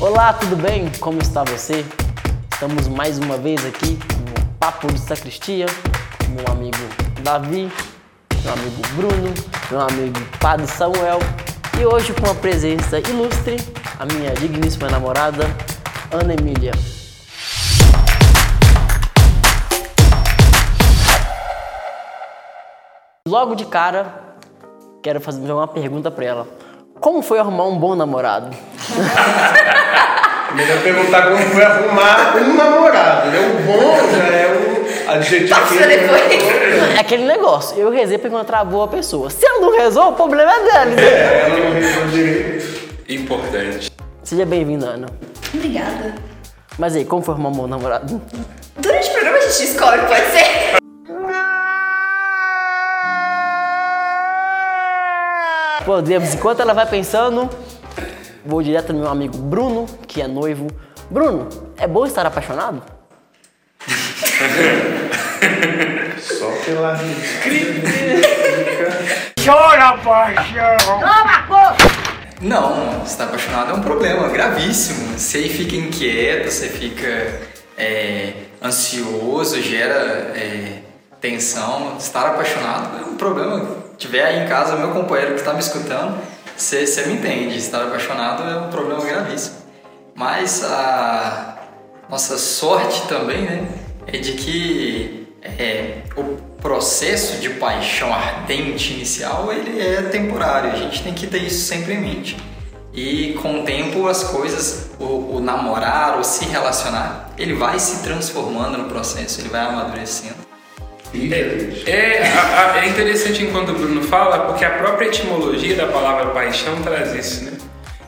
Olá, tudo bem? Como está você? Estamos mais uma vez aqui no Papo de Sacristia, meu amigo Davi, meu amigo Bruno, meu amigo Padre Samuel e hoje com a presença ilustre, a minha digníssima namorada, Ana Emília. Logo de cara, quero fazer uma pergunta para ela. Como foi arrumar um bom namorado? Melhor perguntar como foi arrumar um namorado, né? O bom já é um adjetivo. Passa depois. É aquele negócio, eu rezei pra encontrar a boa pessoa. Se ela não rezou, o problema é dela. É, ela não respondeu direito. Importante. Seja bem-vinda, Ana. Obrigada. Mas aí, como foi arrumar um bom namorado? Durante o programa a gente descobre, pode ser? Podemos, enquanto ela vai pensando, vou direto no meu amigo Bruno, que é noivo. Bruno, é bom estar apaixonado? Só pela Não, estar apaixonado é um problema gravíssimo. Você fica inquieto, você fica é, ansioso, gera é, tensão. Estar apaixonado é um problema. Se tiver aí em casa meu companheiro que está me escutando, você, me entende. Estar apaixonado é um problema gravíssimo. Mas a nossa sorte também, né, é de que é, o processo de paixão ardente inicial ele é temporário. A gente tem que ter isso sempre em mente. E com o tempo as coisas, o, o namorar, o se relacionar, ele vai se transformando no processo, ele vai amadurecendo. É, a- a- é interessante enquanto o Bruno fala, porque a própria etimologia da palavra paixão traz isso, né?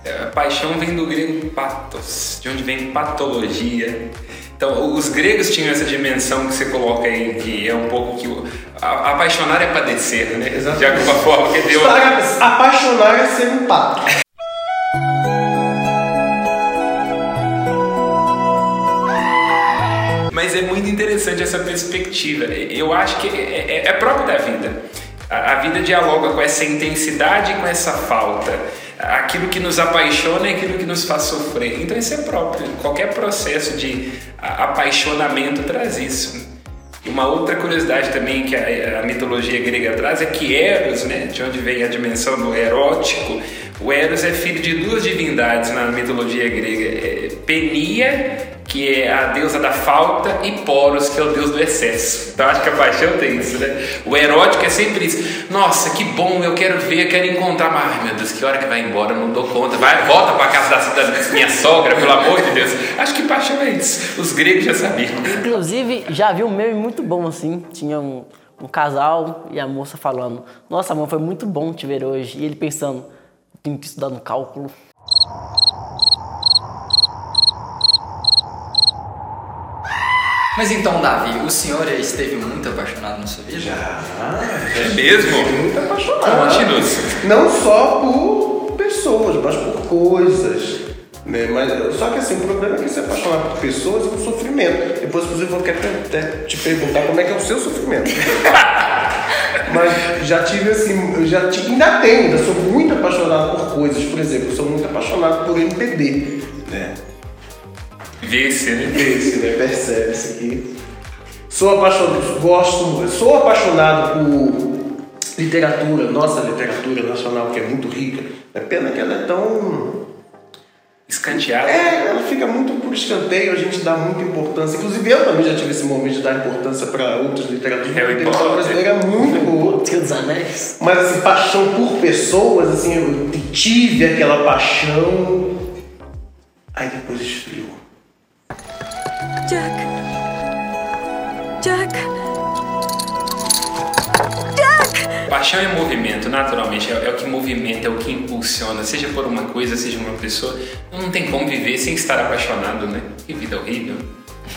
É, paixão vem do grego pathos, de onde vem patologia. Então, os gregos tinham essa dimensão que você coloca aí, que é um pouco que o, a- apaixonar é padecer, né? Exatamente. De alguma forma que deu. Apaixonar é ser um pato. Interessante essa perspectiva. Eu acho que é, é- é próprio da vida. A, a vida dialoga com essa intensidade e com essa falta. Aquilo que nos apaixona é aquilo que nos faz sofrer. Então isso é próprio. Qualquer processo de apaixonamento traz isso. E uma outra curiosidade também que a, a mitologia grega traz é que Eros, né, de onde vem a dimensão do erótico, o Eros é filho de duas divindades na mitologia grega: é Penia, que é a deusa da falta, e Poros, que é o deus do excesso. Então acho que a paixão tem isso, né? O erótico é sempre isso. Nossa, que bom, eu quero ver, eu quero encontrar, mas meu Deus, que hora que vai embora, não dou conta. Vai, volta pra casa da, da minha sogra, pelo amor de Deus. Acho que paixão é isso. Os gregos já sabiam. Inclusive, já vi um meme muito bom assim. Tinha um, um casal e a moça falando: Nossa, amor, foi muito bom te ver hoje. E ele pensando: Tenho que estudar no cálculo. Mas então, Davi, o senhor esteve muito apaixonado na sua vida? Já. É mesmo? Muito apaixonado. Conte-nos. Não só por pessoas, mas por coisas. Né? Mas, só que assim, o problema é que se apaixonar por pessoas é um sofrimento. Depois, inclusive, eu quero até te perguntar como é que é o seu sofrimento. Mas já tive assim, eu já tive, ainda tenho, ainda sou muito apaixonado por coisas. Por exemplo, eu sou muito apaixonado por MPB. Né? Vê-se, né? Esse, né? Percebe-se aqui. Sou apaixonado, gosto, sou apaixonado por literatura, nossa literatura nacional, que é muito rica. É pena que ela é tão. Escanteado. É, ela fica muito por escanteio, a gente dá muita importância. Inclusive eu também já tive esse momento de dar importância para outras literaturas. Harry A literatura brasileira é muito boa. Senhor dos Anéis. Mas assim, paixão por pessoas, assim, eu tive aquela paixão. Aí depois esfriou. Jack. Jack. Paixão é movimento, naturalmente. É, é o que movimenta, é o que impulsiona, seja por uma coisa, seja uma pessoa. Não tem como viver sem estar apaixonado, né? Que vida horrível.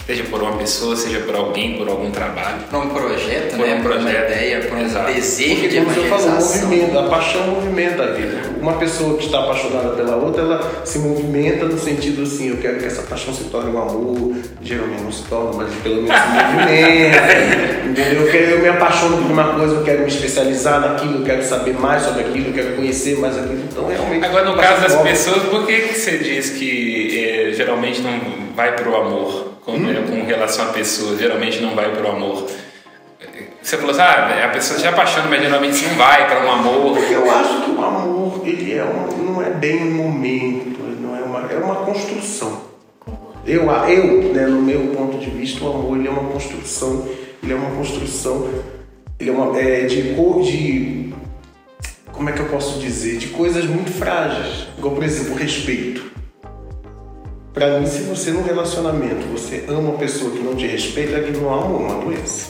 Seja por uma pessoa, seja por alguém, por algum trabalho. Por um projeto, Por né? um Por uma projeto. ideia, por um Exato. desejo Porque de como você falou, evangelização. movimento, a paixão movimenta a vida. Uma pessoa que está apaixonada pela outra, ela se movimenta no sentido assim, eu quero que essa paixão se torne um amor, geralmente não se torna, mas pelo menos se movimenta, entendeu? Eu, quero, eu me apaixono por uma coisa, eu quero me especializar naquilo, eu quero saber mais sobre aquilo, eu quero conhecer mais aquilo, então realmente... Agora, no caso das pessoas, por que, que você diz que eh, geralmente não vai pro amor? Com, Hum? com relação à pessoa, geralmente não vai pro amor. Você falou assim, ah, a pessoa se apaixona, mas geralmente não vai para um amor. Eu acho que o amor, ele é um, não é bem um momento, não é uma, é uma construção. Eu, eu né, no meu ponto de vista, o amor ele é uma construção, ele é uma construção, ele é uma é, de, co- de como é que eu posso dizer, de coisas muito frágeis, igual por exemplo respeito. Pra mim, se você num relacionamento você ama uma pessoa que não te respeita, aquilo não é amor, é uma doença.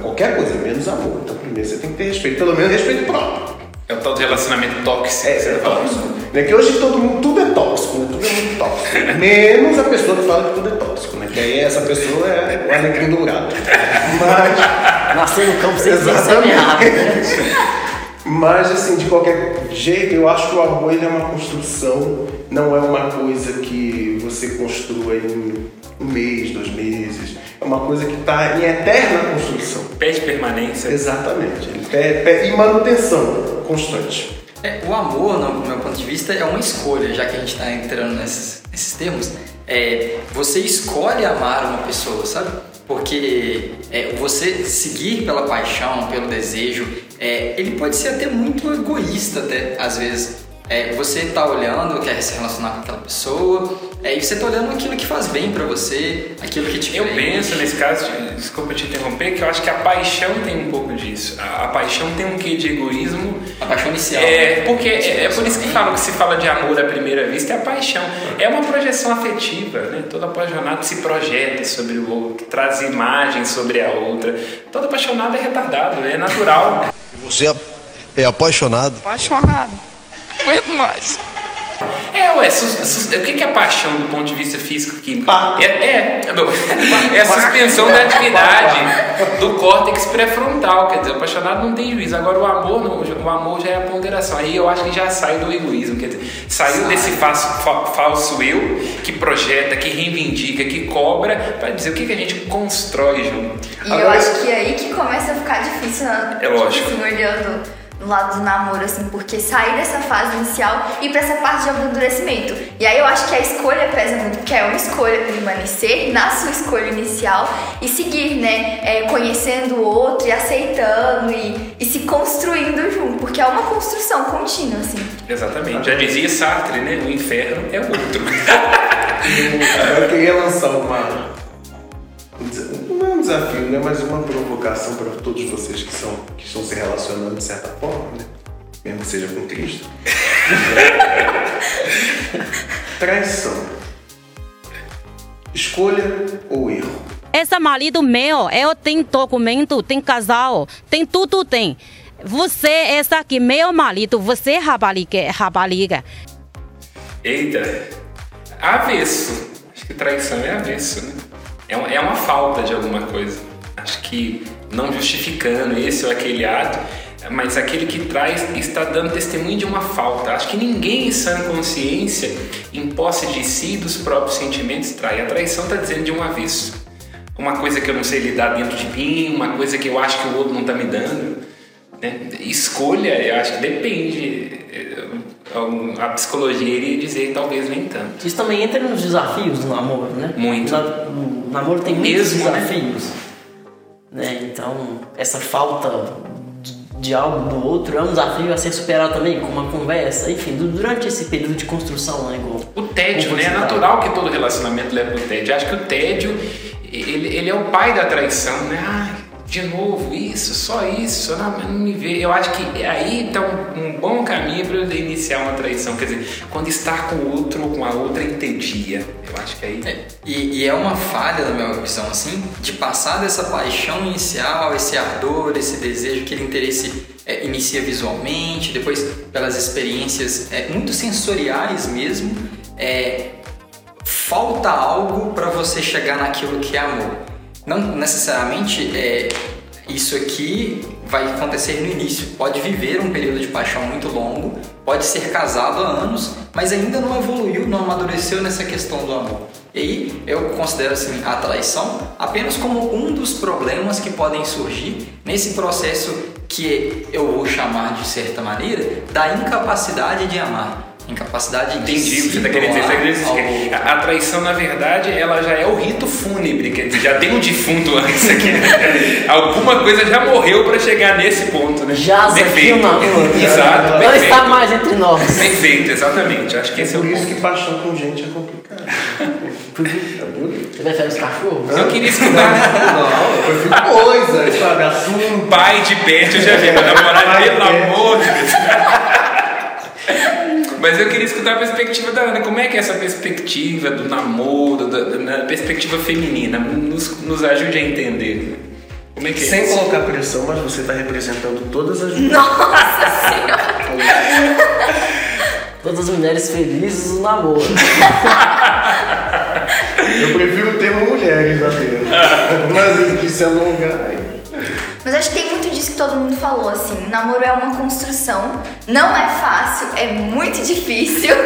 Qualquer coisa, menos amor. Então, primeiro você tem que ter respeito, pelo menos respeito próprio. É o tal do relacionamento tóxico. É, é tá falando. tóxico. Né? Que hoje todo mundo, tudo é tóxico, né? Tudo é muito tóxico. Menos a pessoa que fala que tudo é tóxico, né? Que aí essa pessoa é o alecrim dourado. Mas, Nascer no campo sem Exatamente. semeado. mas, assim, de qualquer jeito, eu acho que o amor ele é uma construção, não é uma coisa que você construa em um mês, dois meses. É uma coisa que está em eterna construção. Pede permanência. Exatamente. Ele pe- pe- E manutenção constante. É, o amor, no meu ponto de vista, é uma escolha, já que a gente está entrando nesses, nesses termos. É, você escolhe amar uma pessoa, sabe? Porque é, você seguir pela paixão, pelo desejo, é, ele pode ser até muito egoísta, até às vezes. É, você tá olhando, quer se relacionar com aquela pessoa, é, e você tá olhando aquilo que faz bem pra você, aquilo que te Eu preenche. penso nesse caso, desculpa te interromper, que eu acho que a paixão tem um pouco disso. A, a paixão tem um quê de egoísmo. A paixão inicial. É, né? porque é, é por isso que falam que se fala de amor à primeira vista é a paixão. É uma projeção afetiva, né? Todo apaixonado se projeta sobre o outro, traz imagens sobre a outra. Todo apaixonado é retardado, é natural. Você é- é apaixonado. apaixonado. Aguento mais. É, ué, sus- sus- o que é paixão do ponto de vista físico-químico? Pá. É, é, é a suspensão da atividade do córtex pré-frontal, quer dizer, o apaixonado não tem juízo. Agora o amor, não, o amor já é a ponderação. Aí eu acho que já sai do egoísmo, quer dizer, saiu desse falso, fa- falso eu que projeta, que reivindica, que cobra, para dizer o que, que a gente constrói junto. E eu Agora- acho que é aí que começa a ficar difícil, né? É lógico. Tipo olhando do lado do namoro, assim, porque sair dessa fase inicial e ir pra essa parte de amadurecimento. E aí eu acho que a escolha pesa muito, porque é uma escolha permanecer na sua escolha inicial e seguir, né? É, conhecendo o outro e aceitando e, e se construindo junto, porque é uma construção contínua, assim. Exatamente. Já dizia Sartre, né? O inferno é outro. Agora eu queria lançar uma. Não é um desafio, né? Mas uma provocação para todos vocês que, são, que estão se relacionando de certa forma, né? Mesmo que seja com Cristo. Traição. Escolha ou erro? Esse marido meu, eu tenho documento, tem casal, tem tudo tem. Você, essa aqui, meu marido, você é rapariga, rapariga. Eita, avesso. Acho que traição é avesso, né? É, é uma falta de alguma coisa. Acho que não justificando esse ou aquele ato, mas aquele que traz está dando testemunho de uma falta. Acho que ninguém em sã consciência, em posse de si e dos próprios sentimentos, trai. A traição está dizendo de um avesso. Uma coisa que eu não sei lidar dentro de mim, uma coisa que eu acho que o outro não está me dando. né? Escolha, eu acho que depende. A psicologia iria dizer talvez nem tanto. Isso também entra nos desafios do namoro, né? Muito. Na- namoro tem muitos Mesmo, né? desafios. Né? Então, essa falta de, algo do outro é um desafio a ser superado também, com uma conversa, enfim, du- durante esse período de construção, né? Igual, O tédio, né? É tá. natural que todo relacionamento leve pro tédio. Eu acho que o tédio, ele, ele é o pai da traição, né? Ai, de novo, isso, só isso, não, não me vê. Eu acho que aí tá um, um bom caminho para eu iniciar uma traição. Quer dizer, quando estar com o outro ou com a outra entedia. Eu acho que aí. É, e, e é uma falha, na minha visão, assim, de passar dessa paixão inicial, esse ardor, esse desejo, aquele interesse é, inicia visualmente, depois pelas experiências é, muito sensoriais mesmo, é, falta algo para você chegar naquilo que é amor. Não necessariamente é isso aqui vai acontecer no início. Pode viver um período de paixão muito longo, pode ser casado há anos, mas ainda não evoluiu, não amadureceu nessa questão do amor. E aí eu considero assim a traição apenas como um dos problemas que podem surgir nesse processo que eu vou chamar de certa maneira da incapacidade de amar. Incapacidade de Entendi o que você está querendo dizer. Você tá dizer que a, a traição, na verdade, ela já é o rito fúnebre, quer dizer, já tem um defunto antes aqui. Alguma coisa já morreu para chegar nesse ponto, né? Aqui Perfeito. o namoro. Exato, Não perfeito. está mais entre nós. Perfeito, exatamente. Acho que esse é o Por isso ponto. que paixão com gente é complicado. Você prefere os cachorros? Eu queria escutar Não, eu prefiro coisa, sabe? Assunto. pai de perto, eu já vi, mas namorar, Pai de pelo amor de Deus. Mas eu queria escutar a perspectiva da Ana. Como é que é essa perspectiva do namoro, da, da- da perspectiva feminina? Nos, nos ajude a entender. Como é que é Sem isso? colocar pressão, mas você está representando todas as Nossa senhora! Todas as mulheres felizes no namoro. Eu prefiro o termo mulheres até. Mas que se alongar. ai. Mas acho que disso que todo mundo falou, assim. Namoro é uma construção, não é fácil, é muito difícil.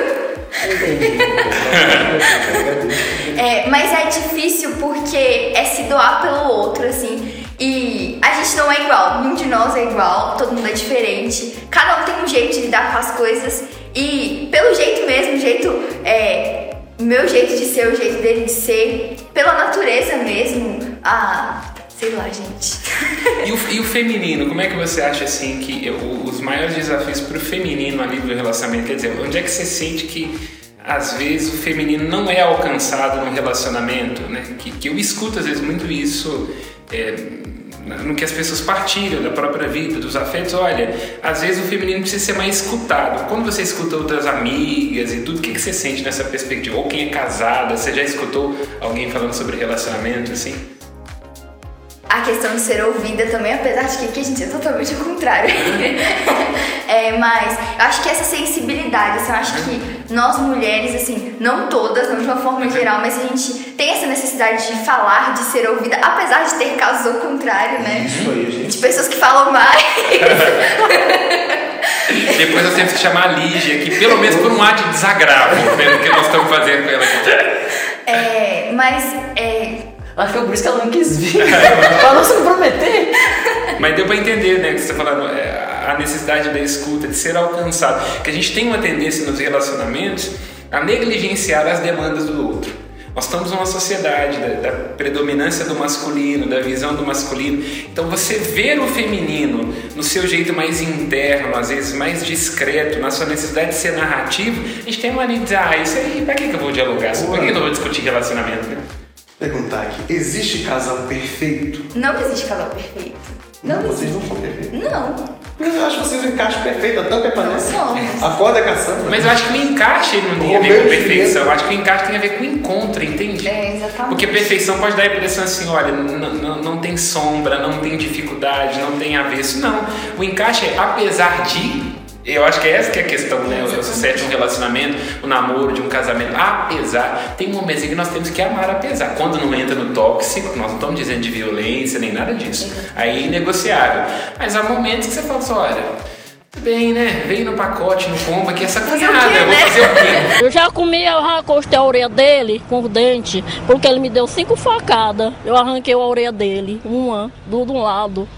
É, mas é difícil porque é se doar pelo outro, assim. E a gente não é igual, nenhum de nós é igual, todo mundo é diferente. Cada um tem um jeito de lidar com as coisas. E pelo jeito mesmo, jeito. É, meu jeito de ser, o jeito dele de ser, pela natureza mesmo. Ah, sei lá, gente. E o, e o feminino, como é que você acha assim que os maiores desafios para o feminino ali do relacionamento? Quer dizer, onde é que você sente que às vezes o feminino não é alcançado no relacionamento, né? Que, que eu escuto às vezes muito isso é, no que as pessoas partilham da própria vida, dos afetos. Olha, às vezes o feminino precisa ser mais escutado. Quando você escuta outras amigas e tudo, o que, que você sente nessa perspectiva? Ou quem é casada, você já escutou alguém falando sobre relacionamento assim? A questão de ser ouvida também, apesar de que aqui a gente é totalmente ao contrário. É, mas eu acho que essa sensibilidade, assim, eu acho que nós mulheres, assim, não todas, não de uma forma geral, mas a gente tem essa necessidade de falar, de ser ouvida, apesar de ter casos ao contrário, né? Isso aí, gente. De pessoas que falam mais. Depois nós temos que chamar a Lígia aqui, pelo menos por um ar de desagravo, pelo que nós estamos fazendo com ela aqui. É, mas é, Acho que foi por isso que ela não quis vir. pra não se comprometer. Mas deu para entender, né, que você está falando, é, a necessidade da escuta, de ser alcançado. Que a gente tem uma tendência nos relacionamentos a negligenciar as demandas do outro. Nós estamos numa sociedade da, da predominância do masculino, da visão do masculino. Então você ver o feminino no seu jeito mais interno, às vezes mais discreto, na sua necessidade de ser narrativo, a gente tem uma mania de dizer, ah, isso aí, pra que, que eu vou dialogar? Pra que eu não vou discutir relacionamento? né? Perguntar aqui, existe casal perfeito? não existe casal perfeito. Não, vocês existe. não são perfeitos. Não, Eu acho vocês um encaixe perfeito, a tampa é não. A corda é caçamba. Mas eu acho que o encaixe não tem a ver com perfeição. Eu acho que o encaixe tem a ver com encontro, entende? É, exatamente. Porque perfeição pode dar a impressão assim, olha, não tem sombra, não tem dificuldade, não tem avesso. Não. O encaixe é apesar de. Eu acho que é essa que é a questão, né? O sucesso de um relacionamento, o namoro, de um casamento. Apesar, tem um momentinho que nós temos que amar apesar. Quando não entra no tóxico, nós não estamos dizendo de violência nem nada disso. Aí é inegociável. Mas há momentos que você fala assim, olha, bem, né? Veio no pacote, no combo aqui essa quê, eu vou né? fazer o quê? Eu já comi, eu arrancostei a orelha dele com o dente, porque ele me deu cinco facadas. Eu arranquei a orelha dele, uma, do de um lado.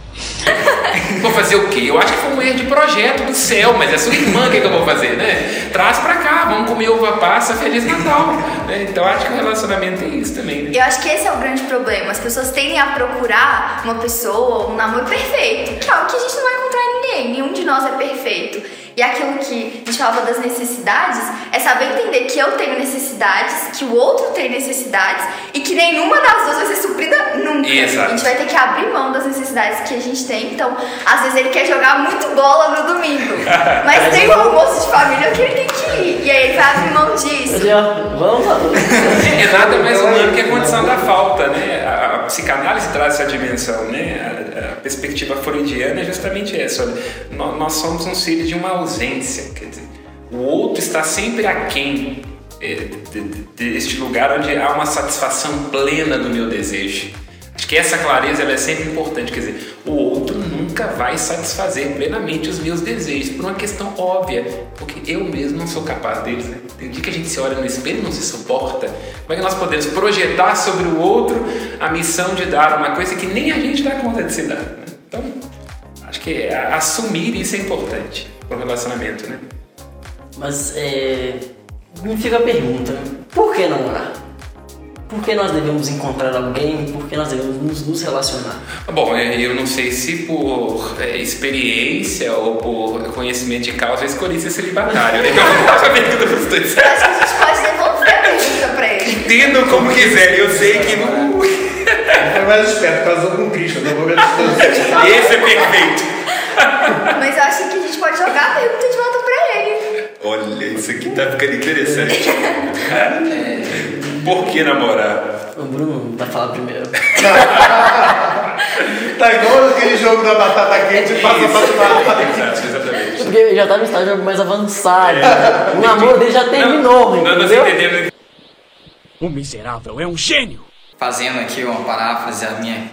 Vou fazer o quê? Eu acho que foi um erro de projeto do céu, mas é sua irmã, que, que eu vou fazer, né? Traz pra cá, vamos comer uva passa, Feliz Natal. né? Então acho que o relacionamento é isso também, né? Eu acho que esse é o grande problema. As pessoas tendem a procurar uma pessoa, um namoro perfeito. Que é que a gente não vai encontrar em ninguém. Nenhum de nós é perfeito. E aquilo que a gente falava das necessidades é saber entender que eu tenho necessidades, que o outro tem necessidades e que nenhuma das duas vai ser suprida nunca. Exato. A gente vai ter que abrir mão das necessidades que a gente tem. Então, às vezes ele quer jogar muito bola no domingo, mas tem um almoço de família que ele tem que ir. E aí ele vai abrir mão disso. Digo, Vamos lá. É nada mais humano que a condição da falta, né? A, a psicanálise traz essa dimensão, né? A, a perspectiva freudiana é justamente essa. Olha, nó- nós, somos um filho de uma ausência, quer dizer, o outro está sempre aquém é, de- de- deste lugar onde há uma satisfação plena do meu desejo. Acho que essa clareza ela é sempre importante, quer dizer, o outro nunca vai satisfazer plenamente os meus desejos, por uma questão óbvia, porque eu mesmo não sou capaz deles. Né? Tem dia que a gente se olha no espelho e não se suporta. Como é que nós podemos projetar sobre o outro a missão de dar uma coisa que nem a gente dá conta de se dar? Né? Então, acho que é, assumir isso é importante para o relacionamento, né? Mas é, me fica a pergunta: por que namorar? Por que nós devemos encontrar alguém? Por que nós devemos nos, relacionar? Bom, é, eu não sei se por é, experiência ou por conhecimento de causa eu escolhi ser celibatário. né? Eu faço a pergunta para os dois. Eu acho que a gente pode devolver a pergunta pra ele. Entendam como quiser, eu sei que não. É mais esperto, casou com Cristo, não vou distância. Esse é perfeito. Mas eu acho que a gente pode jogar a pergunta de volta pra ele. Olha, isso aqui tá ficando interessante. Por que namorar? O Bruno vai falar primeiro. Tá igual aquele jogo da batata quente e passa pra. Exato, exatamente. Porque ele já tá no estágio mais avançado. né? O namoro dele já terminou, não, entendeu? entendemos. O miserável é um gênio! Fazendo aqui uma paráfrase à minha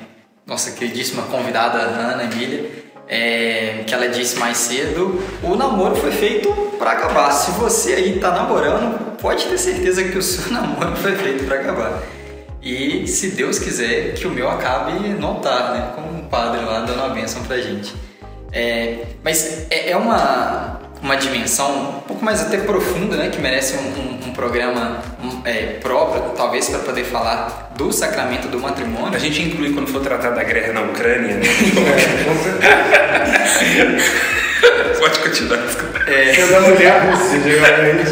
nossa queridíssima convidada Ana Emília, é, que ela disse mais cedo, o namoro foi feito para acabar. Se você aí tá namorando, pode ter certeza que o seu namoro foi feito para acabar. E se Deus quiser que o meu acabe no altar, né? Como um padre lá dando a bênção pra gente. É, mas é, é uma, uma dimensão um pouco mais até profunda, né? Que merece um, um- um programa um, é, próprio, talvez para poder falar do sacramento do matrimônio. A gente inclui quando for tratar da guerra na Ucrânia, né? Pode continuar, desculpa. Eu da mulher russa, geralmente.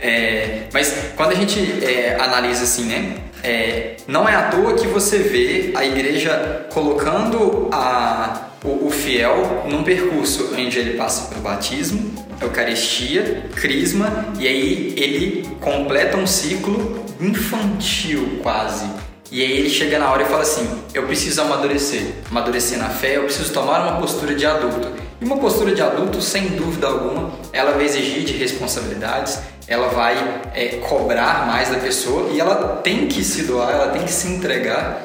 É, mas quando a gente é, analisa assim, né? é, não é à toa que você vê a igreja colocando a, o, o fiel num percurso onde ele passa pelo batismo, Eucaristia, Crisma, e aí ele completa um ciclo infantil quase. E aí ele chega na hora e fala assim: eu preciso amadurecer, amadurecer na fé, eu preciso tomar uma postura de adulto. E uma postura de adulto, sem dúvida alguma, ela vai exigir de responsabilidades, ela vai é, cobrar mais da pessoa e ela tem que se doar, ela tem que se entregar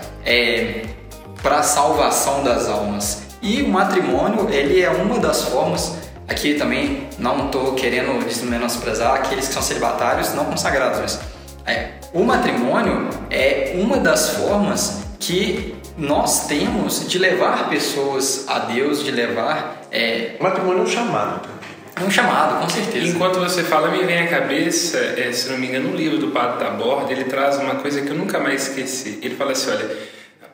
para a salvação das almas. E o matrimônio, ele é uma das formas. Aqui também não estou querendo menosprezar aqueles que são celibatários não consagrados, mas é, o matrimônio é uma das formas que nós temos de levar pessoas a Deus, de levar. É, O matrimônio é um chamado. é um chamado, com certeza. Enquanto você fala, me vem à cabeça, é, se não me engano, no livro do Padre Taborda, ele traz uma coisa que eu nunca mais esqueci. Ele fala assim: olha,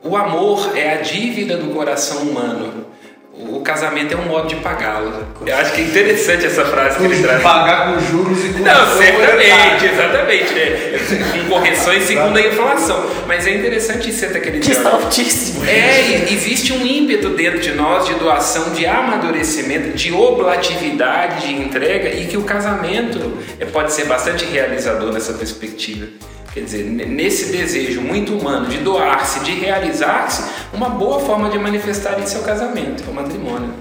o amor é a dívida do coração humano. O casamento é um modo de pagá-lo. Eu acho que é interessante essa frase que ele traz. Pagar com juros e com Não, certamente, exatamente. É, com correções segundo a inflação. Mas é interessante isso até que ele diz, olha, altíssimo. é, existe um ímpeto dentro de nós de doação, de amadurecimento, de oblatividade, de entrega, e que o casamento é, pode ser bastante realizador nessa perspectiva. Quer dizer, nesse desejo muito humano de doar-se, de realizar-se, uma boa forma de manifestar isso é casamento, é o matrimônio.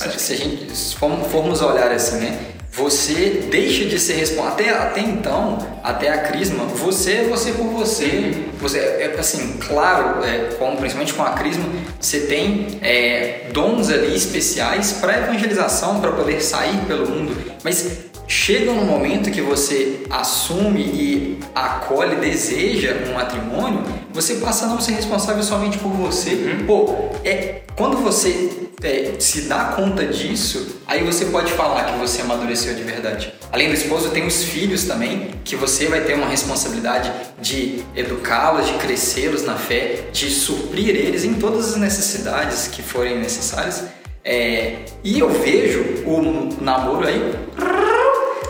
Acho que se a gente se formos, olhar assim, né? Você deixa de ser responsável. Até, até então, até a crisma, você é você por você. Você é assim, claro, é, como, principalmente com a crisma, você tem é, dons ali especiais para evangelização, para poder sair pelo mundo. Mas chega um momento que você assume e acolhe, deseja um matrimônio, você passa a não ser responsável somente por você. Pô, é quando você é, se dá conta disso, aí você pode falar que você amadureceu de verdade. Além do esposo, tem os filhos também, que você vai ter uma responsabilidade de educá-los, de crescê-los na fé, de suprir eles em todas as necessidades que forem necessárias. É, e eu vejo o namoro aí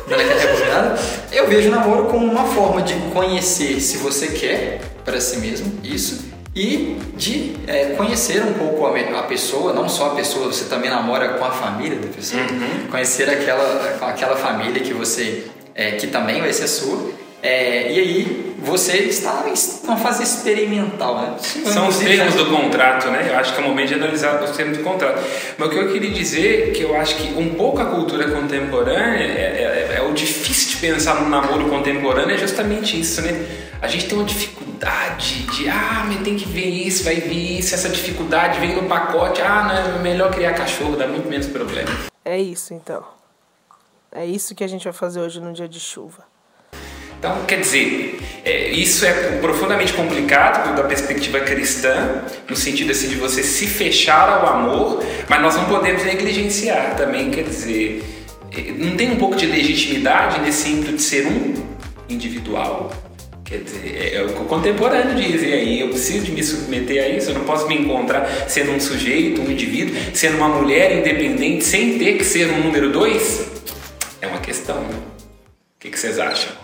rebobinada, eu vejo namoro como uma forma de conhecer se você quer para si mesmo isso e de é, conhecer um pouco a, a pessoa, não só a pessoa, você também namora com a família da pessoa, conhecer aquela, aquela família que você é, que também vai ser sua. é, e aí você está em uma fase experimental, né? São os termos do contrato, né? Eu acho que é o momento de analisar os termos do contrato. Mas o que eu queria dizer é que eu acho que um pouco a cultura contemporânea é- é o difícil de pensar no namoro contemporâneo é justamente isso, né? A gente tem uma dificuldade de, ah, mas tem que ver isso, vai vir isso, essa dificuldade vem no pacote, ah, não, é melhor criar cachorro, dá muito menos problema. É isso então. É isso que a gente vai fazer hoje no dia de chuva. Então, quer dizer, é, isso é profundamente complicado da perspectiva cristã, no sentido assim de você se fechar ao amor, mas nós não podemos negligenciar também, quer dizer, não tem um pouco de legitimidade nesse ímpeto de ser um individual? Quer dizer, é, o que o contemporâneo diz, e aí eu preciso de me submeter a isso, eu não posso me encontrar sendo um sujeito, um indivíduo, sendo uma mulher independente, sem ter que ser um número dois? É uma questão, né? O que vocês acham?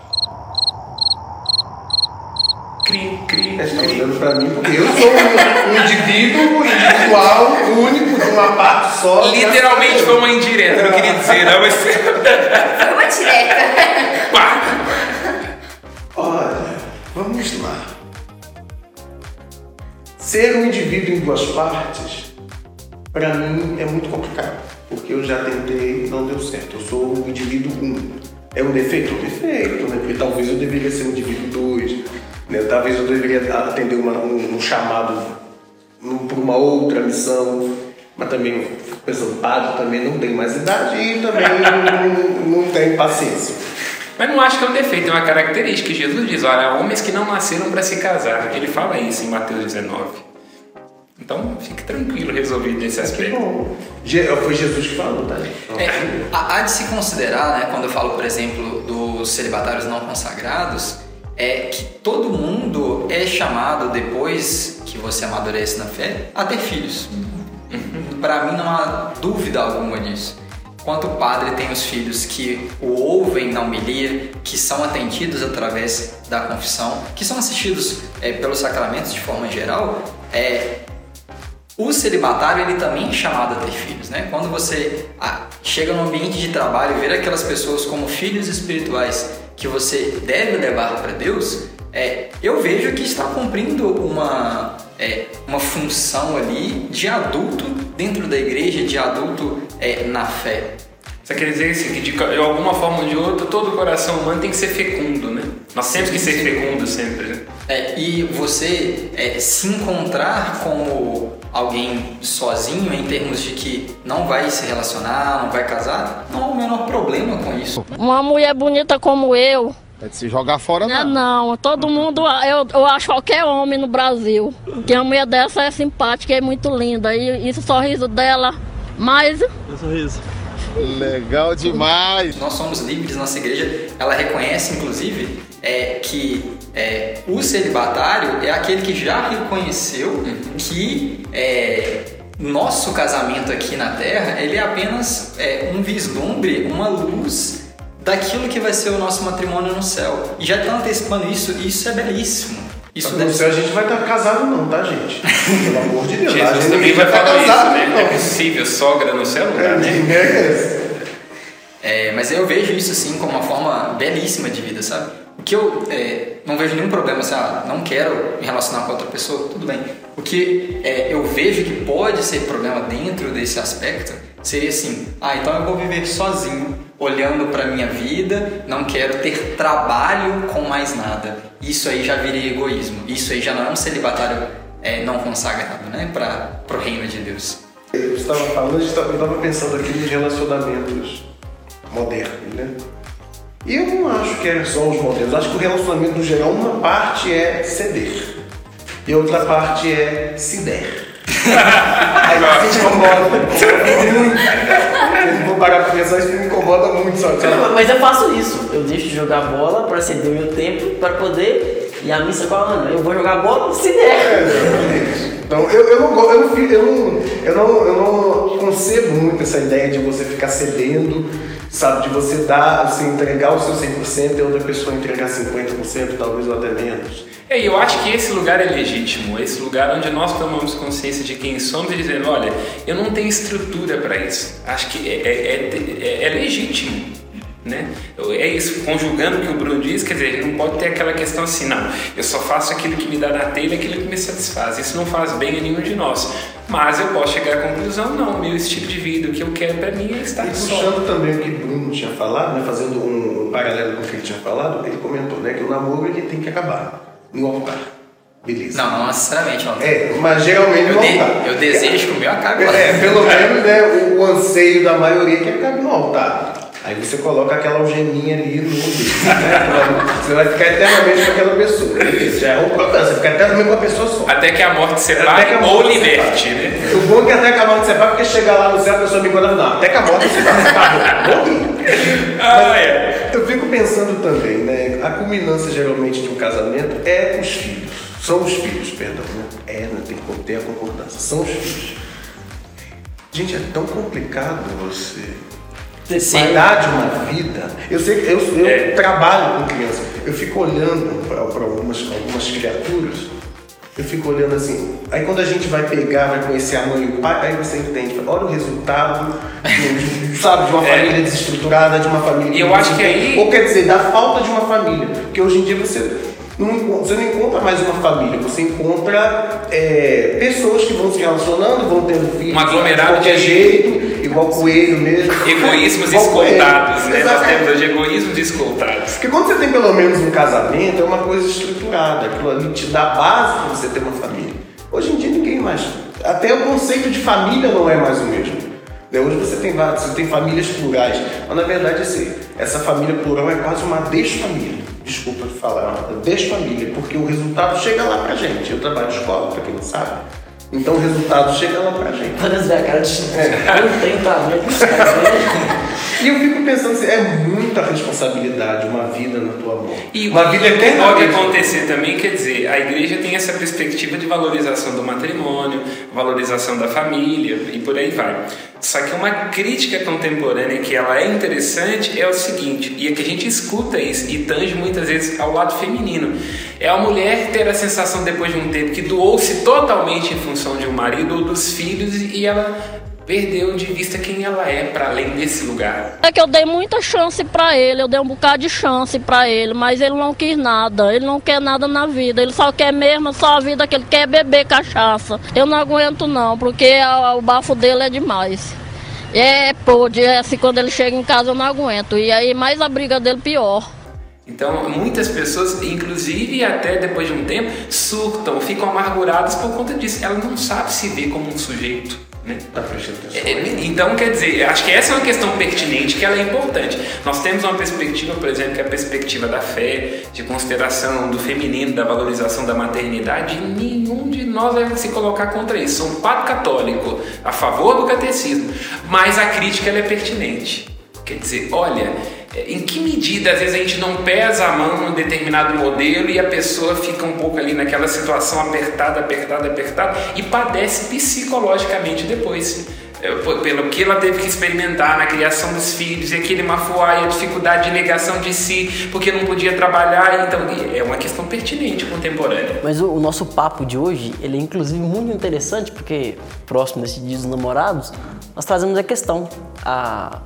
Cri, cri. Está olhando para mim porque eu sou um, um indivíduo individual, único, de uma parte só. Literalmente foi uma indireta, não queria dizer, não, mas. Foi uma direta. Pá! Olha, vamos lá. Ser um indivíduo em duas partes, para mim é muito complicado, porque eu já tentei, não deu certo. Eu sou um indivíduo um. É um defeito? Um defeito, né? Porque talvez eu deveria ser um indivíduo dois. Né? Talvez eu deveria atender uma, um, um chamado por uma outra missão, mas também pensando, padre também não tem mais idade e também não, não tem paciência. Mas não acho que é um defeito, é uma característica. Jesus diz: olha, homens que não nasceram para se casar. Ele fala isso em Mateus 19. Então fique tranquilo, resolvido nesse Que aspecto. bom. Je- Foi Jesus que falou, tá? É, há há de se considerar, né, quando eu falo, por exemplo, dos celibatários não consagrados, é que todo mundo é chamado depois que você amadurece na fé a ter filhos. Para mim não há dúvida alguma disso. Quanto o padre tem os filhos que o ouvem na homilia, que são atendidos através da confissão, que são assistidos é, pelos sacramentos de forma geral, é, o celibatário ele também é chamado a ter filhos, né? Quando você ah, chega no ambiente de trabalho ver aquelas pessoas como filhos espirituais que você deve levar para Deus, é, eu vejo que está cumprindo uma é, uma função ali de adulto dentro da igreja, de adulto é, na fé. Você quer dizer que de, de alguma forma ou de outra, todo coração humano tem que ser fecundo, né? Nós temos que ser fecundos sempre. né? É, e você é, se encontrar como alguém sozinho em termos de que não vai se relacionar, não vai casar, não há o menor problema com isso. Uma mulher bonita como eu. É de se jogar fora, Não, é não. Todo mundo, eu, eu acho qualquer homem no Brasil. Que uma mulher dessa é simpática, é muito linda. E, e o sorriso dela, mas Legal demais. Nós somos livres, nossa igreja, ela reconhece inclusive é, que é, o celibatário é aquele que já reconheceu que é, nosso casamento aqui na Terra ele é apenas é, um vislumbre, uma luz daquilo que vai ser o nosso matrimônio no céu. E já está antecipando isso, e isso é belíssimo. Isso Isso deve no céu a gente vai estar casado não, tá gente? Pelo amor de Deus. a Jesus gente também não vai tá falar isso, casado, né? não. É possível, sogra no céu, lugar, né? É, mas eu vejo isso assim como uma forma belíssima de vida, sabe? O que eu é, não vejo nenhum problema, assim, ah, não quero me relacionar com outra pessoa, tudo bem. O que é, eu vejo que pode ser problema dentro desse aspecto seria assim, ah, então eu vou viver sozinho, olhando para minha vida, não quero ter trabalho com mais nada. Isso aí já viria egoísmo. Isso aí já não é um celibatário é, não consagrado, né, para o reino de Deus. Eu estava falando, eu estava pensando aqui nos relacionamentos modernos, né? E eu não acho que é só os modernos. Acho que o relacionamento no geral, uma parte é ceder e outra parte é se der. Isso me incomoda vou parar pra pensar, isso me incomoda muito, sabe? Não, Mas eu faço isso. Eu deixo de jogar bola para ceder meu tempo para poder ir à missa com a Ana. Eu vou jogar bola se der. É, exatamente. Então, eu, eu, não, eu, não, eu, não, eu, não, eu não concebo muito essa ideia de você ficar cedendo, sabe? De você dar, você entregar o seu 100% e a outra pessoa entregar 50%, talvez ou até menos. É, eu acho que esse lugar é legítimo, esse lugar onde nós tomamos consciência de quem somos e dizendo, olha, eu não tenho estrutura para isso. Acho que é, é, é, é legítimo. Né? É isso, conjugando o que o Bruno diz, quer dizer, não pode ter aquela questão assim, não, eu só faço aquilo que me dá na telha, aquilo que me satisfaz. Isso não faz bem a nenhum de nós. Mas eu posso chegar à conclusão, não, meu estilo de vida, o que eu quero para mim é estar E só. puxando também o que o Bruno tinha falado, né, fazendo um, um paralelo com o que ele tinha falado, ele comentou né, que o namoro ele tem que acabar no altar. Beleza. Não, não necessariamente, ó. É, mas geralmente Eu, no de- altar. eu desejo que o meu acabe lá. É, pelo menos né, o, anseio da maioria é que acabe no altar. Aí você coloca aquela algeminha ali no né, Você vai ficar eternamente com aquela pessoa. Beleza, já é um problema, você fica eternamente com a pessoa só. Até que a morte separe a ou morte liberte, né? O bom é que até que a morte separa, porque chegar lá no céu a pessoa me encontra não, até que a morte separa, acabou, morri. Ah, é. Pensando também, né? A culminância geralmente de um casamento é os filhos. São os filhos, perdão, né? É, né? tem que ter a concordância. São os filhos. Gente, é tão complicado você cuidar de uma vida. Eu sei que eu, eu É. trabalho com criança. Eu fico olhando para algumas, algumas criaturas. Eu fico olhando assim. Aí quando a gente vai pegar, vai conhecer a mãe e o pai, aí você entende. Olha o resultado, sabe, de uma É. família desestruturada, de uma família E eu acho que aí- Ou quer dizer, da falta de uma família. Porque hoje em dia você não, encontra- você não encontra mais uma família, você encontra é, pessoas que vão se relacionando, vão tendo filhos. Um aglomerado de qualquer de- jeito, igual coelho mesmo. Egoísmos escoltados, né? Nós temos hoje egoísmos escoltados. Porque quando você tem pelo menos um casamento, é uma coisa estruturada. Aquilo ali te dá base para você ter uma família. Hoje em dia ninguém mais. Até o conceito de família não é mais o mesmo. Né, Hoje você tem vários, você tem famílias plurais. Mas na verdade assim, essa família plural é quase uma desfamília. Desculpa de falar, desfamília, porque o resultado chega lá pra gente. Eu trabalho em escola, pra quem não sabe. Então o resultado chega lá pra gente. Parece ver a cara de É. não tem tamanho. E eu fico pensando assim, é muita responsabilidade uma vida na tua mão. E uma vida que pode acontecer também, quer dizer, a igreja tem essa perspectiva de valorização do matrimônio, valorização da família e por aí vai. Só que uma crítica contemporânea que ela é interessante é o seguinte, e é que a gente escuta isso e tange muitas vezes ao lado feminino. É a mulher ter a sensação depois de um tempo que doou-se totalmente em função de um marido ou dos filhos e ela perdeu de vista quem ela é para além desse lugar. É que eu dei muita chance pra ele, eu dei um bocado de chance pra ele, mas ele não quis nada, ele não quer nada na vida, ele só quer mesmo só a vida que ele quer é beber cachaça. Eu não aguento não, porque o bafo dele é demais. É, pô, de- assim, quando ele chega em casa eu não aguento, e aí mais a briga dele pior. Então, muitas pessoas, inclusive até depois de um tempo, surtam, ficam amarguradas por conta disso. Ela não sabe se ver como um sujeito. Né? Tá atenção. É, Então, quer dizer, acho que essa é uma questão pertinente, que ela é importante. Nós temos uma perspectiva, por exemplo, que é a perspectiva da fé, de consideração do feminino, da valorização da maternidade, e nenhum de nós deve se colocar contra isso. Sou um padre católico, a favor do catecismo, mas a crítica é pertinente. Quer dizer, olha, em que medida às vezes a gente não pesa a mão num determinado modelo e a pessoa fica um pouco ali naquela situação apertada, apertada, apertada e padece psicologicamente depois. Pelo que ela teve que experimentar na criação dos filhos e aquele mafuá e a dificuldade de negação de si, porque não podia trabalhar. Então, é uma questão pertinente contemporânea. Mas o, o nosso papo de hoje, ele é inclusive muito interessante, porque próximo desse dia dos namorados, nós trazemos a questão. A...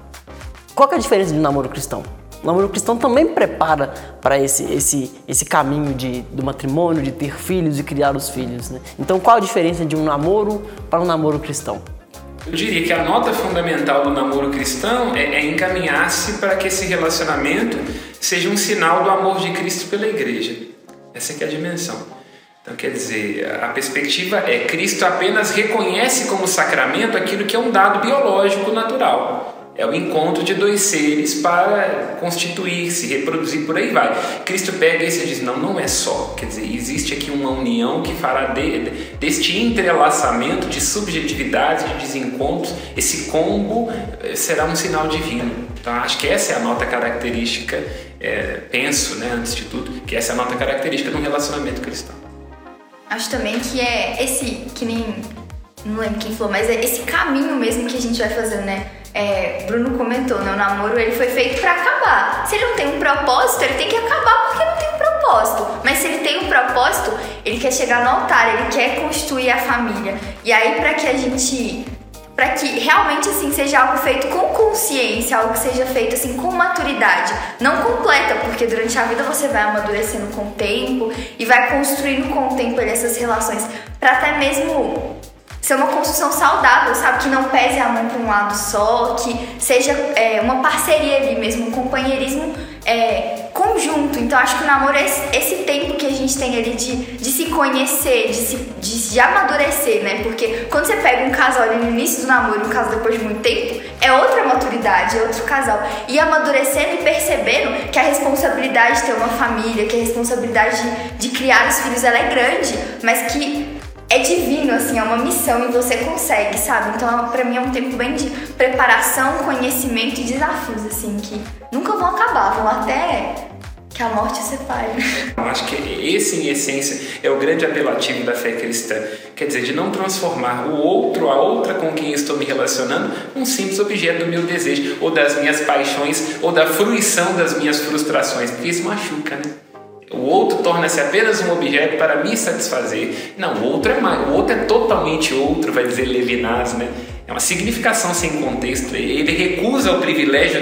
Qual é a diferença de um namoro cristão? O namoro cristão também prepara para esse, esse, esse caminho de, do matrimônio, de ter filhos e criar os filhos. Né? Então, qual a diferença de um namoro para um namoro cristão? Eu diria que a nota fundamental do namoro cristão é, é encaminhar-se para que esse relacionamento seja um sinal do amor de Cristo pela igreja. Essa é que é a dimensão. Então, quer dizer, a perspectiva é Cristo apenas reconhece como sacramento aquilo que é um dado biológico natural. É o encontro de dois seres para constituir-se, reproduzir, por aí vai. Cristo pega isso e diz: não, não é só. Quer dizer, existe aqui uma união que fará de, deste entrelaçamento de subjetividades, de desencontros, esse combo eh, será um sinal divino. Então, acho que essa é a nota característica, eh, penso, né, antes de tudo, que essa é a nota característica de um relacionamento cristão. Acho também que é esse, que nem. Não lembro quem falou, mas é esse caminho mesmo que a gente vai fazendo, né? É, Bruno comentou, né? O namoro ele foi feito pra acabar. Se ele não tem um propósito, ele tem que acabar porque não tem um propósito. Mas se ele tem um propósito, ele quer chegar no altar, ele quer constituir a família. E aí, pra que a gente. Pra que realmente assim seja algo feito com consciência, algo que seja feito assim com maturidade, não completa, porque durante a vida você vai amadurecendo com o tempo e vai construindo com o tempo essas relações para até mesmo ser uma construção saudável, sabe? Que não pese a mão para um lado só, que seja é, uma parceria ali mesmo, um companheirismo é, conjunto. Então acho que o namoro é esse, tempo que a gente tem ali de, de se conhecer, de se de, de amadurecer, né? Porque quando você pega um casal ali no início do namoro um casal depois de muito tempo, é outra maturidade, é outro casal. E amadurecendo e percebendo que a responsabilidade de ter uma família, que a responsabilidade de, de criar os filhos ela é grande, mas que é divino, assim, é uma missão e você consegue, sabe? Então, para mim é um tempo bem de preparação, conhecimento e desafios, assim, que nunca vão acabar, vão até que a morte separe. Eu acho que esse, em essência, é o grande apelativo da fé cristã. Quer dizer, de não transformar o outro, a outra com quem estou me relacionando, um simples objeto do meu desejo, ou das minhas paixões, ou da fruição das minhas frustrações, porque isso machuca, né? O outro torna-se apenas um objeto para me satisfazer. Não, o outro é mais, o outro é totalmente outro, vai dizer Levinas, né? É uma significação sem contexto. Ele recusa o privilégio,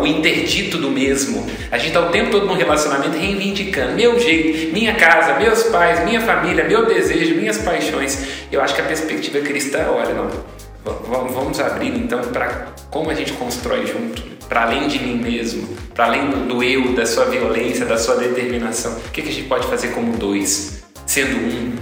o interdito do mesmo. A gente está o tempo todo no relacionamento reivindicando meu jeito, minha casa, meus pais, minha família, meu desejo, minhas paixões. Eu acho que a perspectiva cristã, olha, não, vamos abrir então para como a gente constrói junto, para além de mim mesmo, para além do, eu, da sua violência, da sua determinação. O que, a gente pode fazer como dois, sendo um?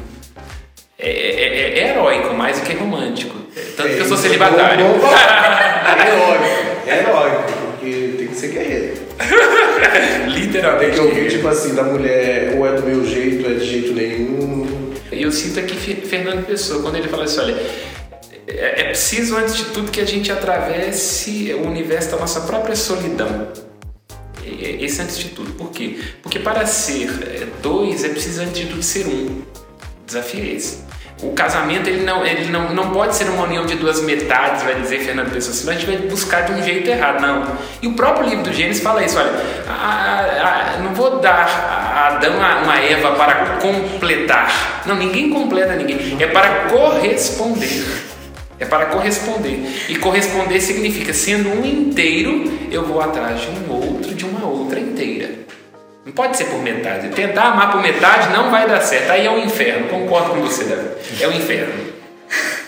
É, é, é, é heróico mais do que romântico. Tanto que eu sou celibatário. É heróico, é heróico, porque tem que ser guerreiro. Literalmente. Tem que ouvir, tipo assim, da mulher, ou é do meu jeito, ou é de jeito nenhum. Eu sinto aqui Fernando Pessoa, quando ele fala assim, olha, é, é preciso, antes de tudo, que a gente atravesse o universo da nossa própria solidão. Esse antes de tudo. Por quê? Porque para ser é, dois é preciso, antes de tudo, ser um. Desafio é esse. O casamento ele não, ele não, não pode ser uma união de duas metades, vai dizer Fernando Pessoa, senão a gente vai buscar de um jeito errado, não. E o próprio livro do Gênesis fala isso, olha, a, a, a, não vou dar a Adão uma Eva para completar. Não, ninguém completa ninguém, é para corresponder. É para corresponder. E corresponder significa, sendo um inteiro, eu vou atrás de um outro, de uma outra inteira. Não pode ser por metade. Tentar amar por metade não vai dar certo. Aí é o inferno. Concordo com você, Davi. É o inferno.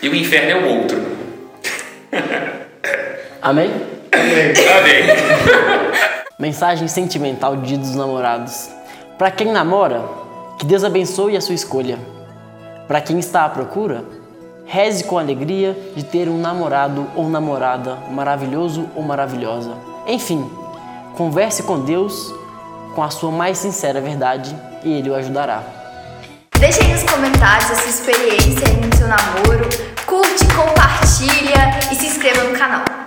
E o inferno é o outro. Amém? Amém. Amém. Mensagem sentimental de Dia dos Namorados. Para quem namora, que Deus abençoe a sua escolha. Para quem está à procura, Reze com alegria de ter um namorado ou namorada maravilhoso ou maravilhosa. Enfim, converse com Deus com a sua mais sincera verdade e Ele o ajudará. Deixe aí nos comentários a sua experiência no seu namoro, curte, compartilha e se inscreva no canal.